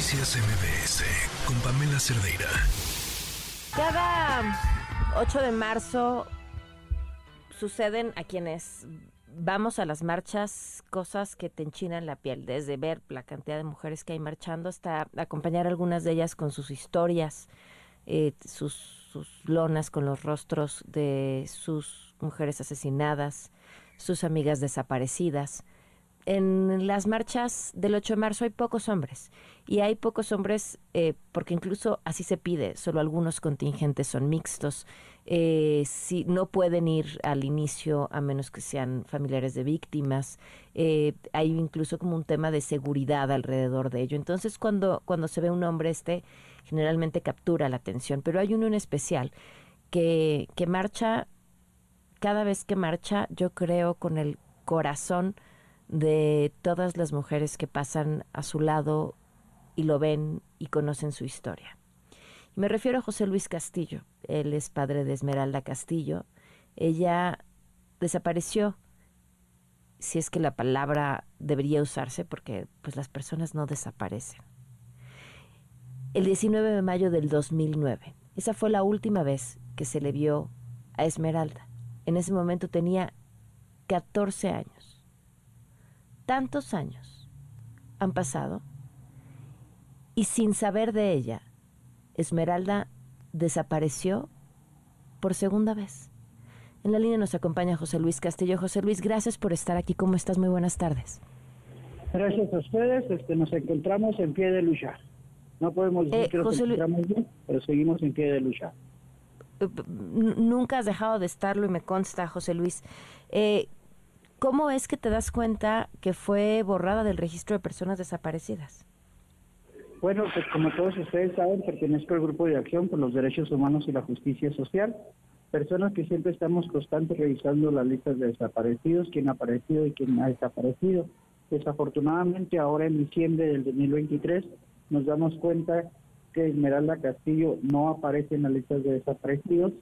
Noticias MBS con Pamela Cerdeira. Cada 8 de marzo suceden a quienes vamos a las marchas cosas que te enchinan la piel, desde ver la cantidad de mujeres que hay marchando hasta acompañar a algunas de ellas con sus historias, eh, sus, sus lonas con los rostros de sus mujeres asesinadas, sus amigas desaparecidas en las marchas del 8 de marzo hay pocos hombres y hay pocos hombres eh, porque incluso así se pide, solo algunos contingentes son mixtos, eh, si no pueden ir al inicio a menos que sean familiares de víctimas, eh, hay incluso como un tema de seguridad alrededor de ello. Entonces cuando, cuando se ve un hombre este generalmente captura la atención, pero hay uno en especial que, que marcha, cada vez que marcha yo creo con el corazón, de todas las mujeres que pasan a su lado y lo ven y conocen su historia. Me refiero a José Luis Castillo. Él es padre de Esmeralda Castillo. Ella desapareció, si es que la palabra debería usarse, porque pues las personas no desaparecen. El 19 de mayo del 2009. Esa fue la última vez que se le vio a Esmeralda. En ese momento tenía 14 años tantos años han pasado y sin saber de ella, Esmeralda desapareció por segunda vez. En la línea nos acompaña José Luis Castillo. José Luis, gracias por estar aquí. ¿Cómo estás? Muy buenas tardes. Gracias a ustedes. Este, nos encontramos en pie de lucha. No podemos decir eh, que nos encontramos bien, pero seguimos en pie de lucha. Eh, nunca has dejado de estarlo y me consta, José Luis. Eh, ¿Cómo es que te das cuenta que fue borrada del registro de personas desaparecidas? Bueno, pues como todos ustedes saben, pertenezco al Grupo de Acción por los Derechos Humanos y la Justicia Social, personas que siempre estamos constantes revisando las listas de desaparecidos, quién ha aparecido y quién ha desaparecido. Desafortunadamente, ahora en diciembre del 2023, nos damos cuenta que Esmeralda Castillo no aparece en las listas de desaparecidos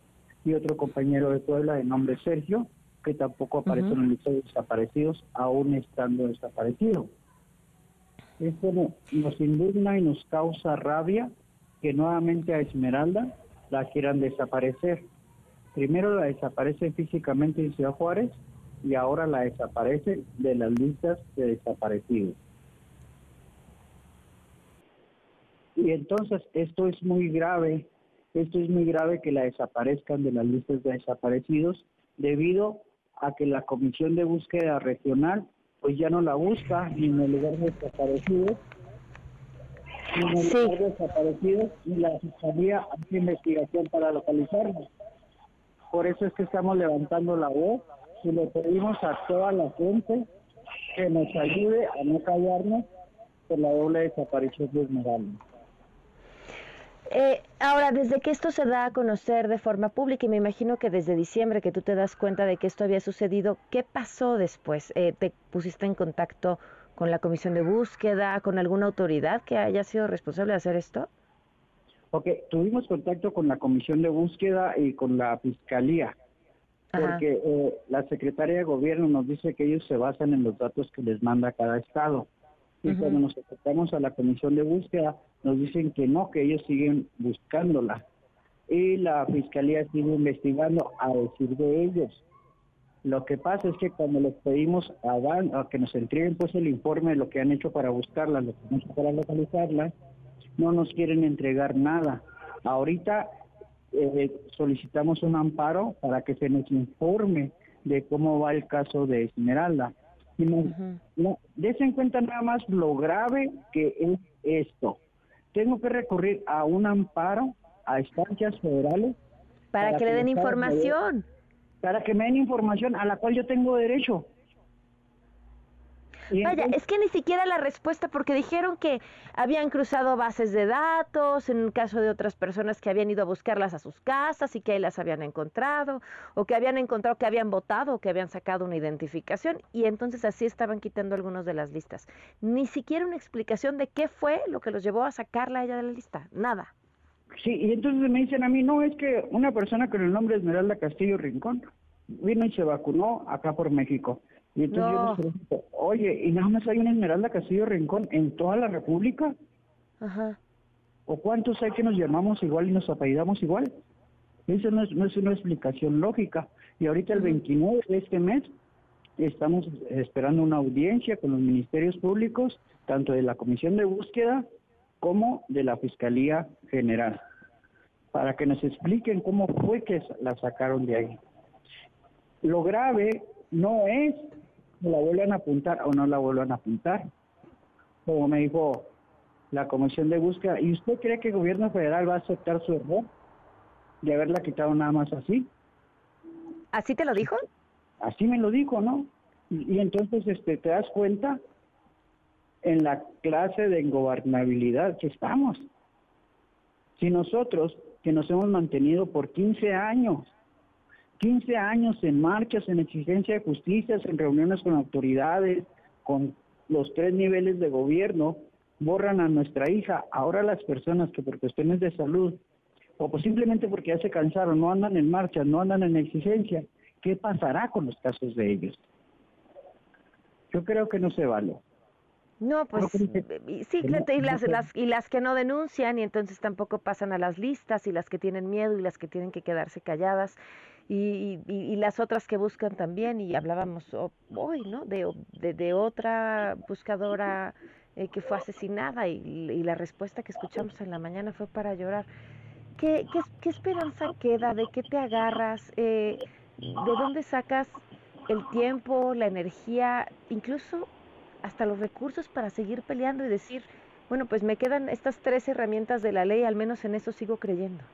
y otro compañero de Puebla de nombre Sergio que tampoco aparece en el lista de desaparecidos, aún estando desaparecido. Esto nos indigna y nos causa rabia que nuevamente a Esmeralda la quieran desaparecer. Primero la desaparece físicamente en Ciudad Juárez y ahora la desaparece de las listas de desaparecidos. Y entonces esto es muy grave, esto es muy grave que la desaparezcan de las listas de desaparecidos debido a que la Comisión de Búsqueda Regional pues ya no la busca ni en el lugar de desaparecidos, ni en el lugar de desaparecidos, ni la Fiscalía hace investigación para localizarnos. Por eso es que estamos levantando la voz y le pedimos a toda la gente que nos ayude a no callarnos por la doble desaparición de Esmeralda. Eh, ahora, desde que esto se da a conocer de forma pública, y me imagino que desde diciembre que tú te das cuenta de que esto había sucedido, ¿qué pasó después? Eh, ¿Te pusiste en contacto con la comisión de búsqueda, con alguna autoridad que haya sido responsable de hacer esto? Ok, tuvimos contacto con la comisión de búsqueda y con la fiscalía, porque eh, la secretaria de gobierno nos dice que ellos se basan en los datos que les manda cada estado. Y cuando nos acercamos a la comisión de búsqueda, nos dicen que no, que ellos siguen buscándola. Y la fiscalía sigue investigando a decir de ellos. Lo que pasa es que cuando les pedimos a, a que nos entreguen pues el informe de lo que han hecho para buscarla, lo que han hecho para localizarla, no nos quieren entregar nada. Ahorita eh, solicitamos un amparo para que se nos informe de cómo va el caso de Esmeralda. Y no, en cuenta nada más lo grave que es esto tengo que recurrir a un amparo a estancias federales. Para, que, le den información. para que me den información a la cual yo tengo derecho. Vaya, es que ni siquiera la respuesta, porque dijeron que habían cruzado bases de datos, en el caso de otras personas que habían ido a buscarlas a sus casas y que ahí las habían encontrado, o que habían encontrado que habían votado o que habían sacado una identificación, y entonces así estaban quitando algunos de las listas. Ni siquiera una explicación de qué fue lo que los llevó a sacarla a ella de la lista, nada. Sí, y entonces me dicen a mí, no, es que una persona con el nombre Esmeralda Castillo Rincón vino y se vacunó acá por México. Y entonces yo me pregunto, oye, ¿y nada más hay una Esmeralda Castillo Rincón en toda la República? Ajá. ¿O cuántos hay que nos llamamos igual y nos apellidamos igual? Eso no es, no es una explicación lógica. Y ahorita el 29 de este mes estamos esperando una audiencia con los ministerios públicos, tanto de la Comisión de Búsqueda como de la Fiscalía General, para que nos expliquen cómo fue que la sacaron de ahí. Lo grave no es la vuelvan a apuntar o no la vuelvan a apuntar. Como me dijo la Comisión de Búsqueda, ¿y usted cree que el gobierno federal va a aceptar su error de haberla quitado nada más así? ¿Así te lo dijo? Así me lo dijo, ¿no? Y, entonces este, te das cuenta en la clase de ingobernabilidad que estamos. Si nosotros, que nos hemos mantenido por 15 años, 15 años en marchas, en exigencia de justicia, en reuniones con autoridades, con los tres niveles de gobierno, borran a nuestra hija. Ahora las personas que por cuestiones de salud o pues simplemente porque ya se cansaron, no andan en marcha, no andan en exigencia, ¿qué pasará con los casos de ellos? Yo creo que no se vale. No, pues sí, y las, las, y las que no denuncian y entonces tampoco pasan a las listas y las que tienen miedo y las que tienen que quedarse calladas y, las otras que buscan también y hablábamos hoy, ¿no? De, de, otra buscadora eh, que fue asesinada y, y, la respuesta que escuchamos en la mañana fue para llorar. ¿Qué, qué, esperanza queda? ¿De qué te agarras? Eh, ¿De dónde sacas el tiempo, la energía, incluso hasta los recursos para seguir peleando y decir, bueno, pues me quedan estas tres herramientas de la ley, al menos en eso sigo creyendo?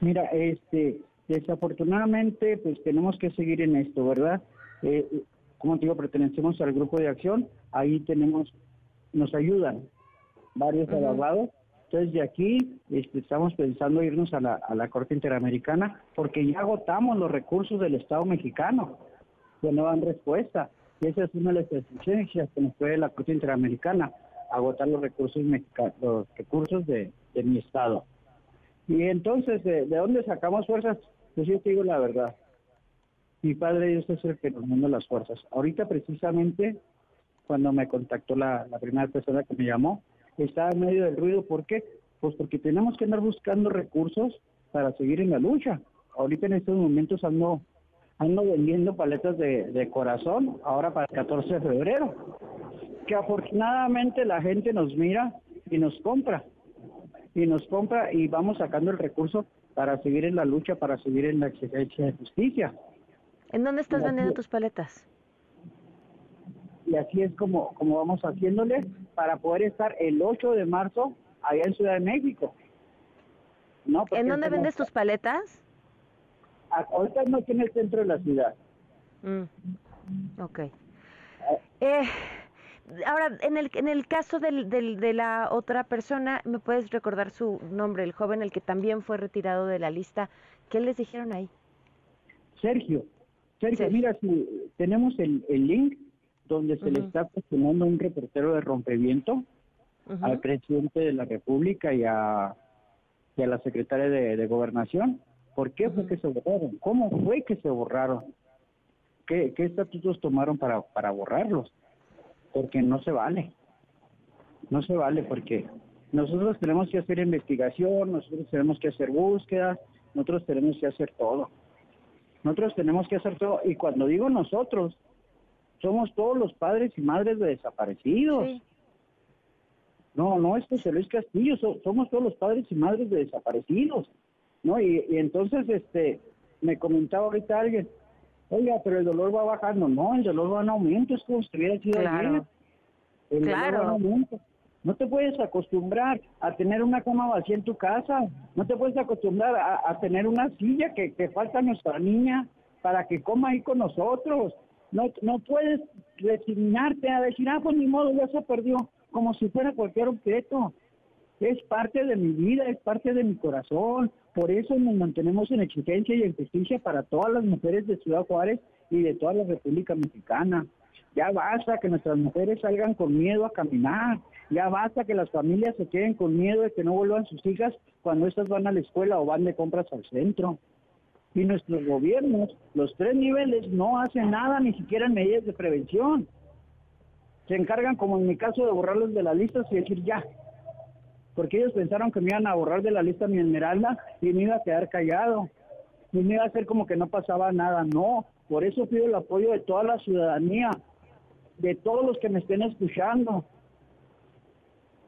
Mira, este, desafortunadamente, pues tenemos que seguir en esto, ¿verdad? Eh, como te digo, pertenecemos al grupo de acción, ahí tenemos, nos ayudan varios abogados entonces, de aquí este, estamos pensando irnos a la, a la Corte Interamericana porque ya agotamos los recursos del Estado mexicano que no dan respuesta. Y esa es una de las exigencias que nos puede la Corte Interamericana, agotar los recursos mexicanos, los recursos de, mi Estado. Y entonces, ¿de, dónde sacamos fuerzas? Yo te digo la verdad. Mi Padre Dios es el que nos manda las fuerzas. Ahorita precisamente, cuando me contactó la, primera persona que me llamó, está en medio del ruido. ¿Por qué? Pues porque tenemos que andar buscando recursos para seguir en la lucha. Ahorita en estos momentos ando, ando vendiendo paletas de, corazón, ahora para el 14 de febrero, que afortunadamente la gente nos mira y nos compra. Y nos compra y vamos sacando el recurso para seguir en la lucha, para seguir en la exigencia de justicia. ¿En dónde estás vendiendo tus paletas? y así es como, como vamos haciéndole para poder estar el 8 de marzo allá en Ciudad de México. ¿No? ¿En dónde vendes tus paletas? Ahorita no tiene el centro de la ciudad. Mm. Ok. Eh, ahora, en el, en el caso del, del, de la otra persona, ¿me puedes recordar su nombre, el joven, el que también fue retirado de la lista? ¿Qué les dijeron ahí? Sergio. Sergio, mira, si tenemos el, el link donde se le está cuestionando un reportero de rompeviento al presidente de la República y a, la secretaria de, Gobernación. ¿Por qué fue que se borraron? ¿Cómo fue que se borraron? ¿Qué, estatutos tomaron para, para borrarlos? Porque no se vale. No se vale porque nosotros tenemos que hacer investigación, nosotros tenemos que hacer búsquedas, nosotros tenemos que hacer todo. Nosotros tenemos que hacer todo. Y cuando digo nosotros, somos todos los padres y madres de desaparecidos. No, no es José Luis Castillo, somos todos los padres y madres de desaparecidos. ¿No? Y, entonces, este, me comentaba ahorita alguien, oiga, pero el dolor va bajando. No, el dolor va en aumento, es como si estuviera sido claro. El claro. dolor va en aumento. No te puedes acostumbrar a tener una cama vacía en tu casa. No te puedes acostumbrar a, tener una silla que, que falta a nuestra niña para que coma ahí con nosotros. No, no puedes resignarte a decir, ah, pues ni modo, ya se perdió, como si fuera cualquier objeto. Es parte de mi vida, es parte de mi corazón. Por eso nos mantenemos en exigencia y en justicia para todas las mujeres de Ciudad Juárez y de toda la República Mexicana. Ya basta que nuestras mujeres salgan con miedo a caminar. Ya basta que las familias se queden con miedo de que no vuelvan sus hijas cuando estas van a la escuela o van de compras al centro y nuestros gobiernos, los tres niveles, no hacen nada, ni siquiera en medidas de prevención. Se encargan, como en mi caso, de borrarlos de las listas y decir ya. Porque ellos pensaron que me iban a borrar de la lista mi esmeralda y me iba a quedar callado. Y me iba a hacer como que no pasaba nada. No, por eso pido el apoyo de toda la ciudadanía, de todos los que me estén escuchando.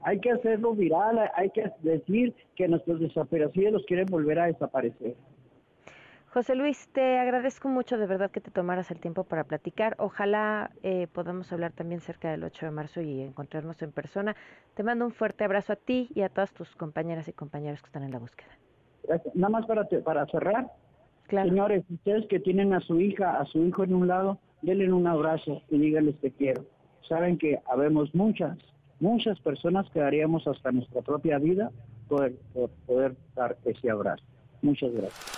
Hay que hacerlo viral, hay que decir que nuestros desaparecidos los quieren volver a desaparecer. José Luis, te agradezco mucho de verdad que te tomaras el tiempo para platicar. Ojalá eh, podamos hablar también cerca del 8 de marzo y encontrarnos en persona. Te mando un fuerte abrazo a ti y a todas tus compañeras y compañeros que están en la búsqueda. Nada más para, para cerrar. Señores, ustedes que tienen a su hija, a su hijo en un lado, denle un abrazo y díganles te quiero. Saben que habemos muchas, muchas personas que daríamos hasta nuestra propia vida por, por poder dar ese abrazo. Muchas gracias.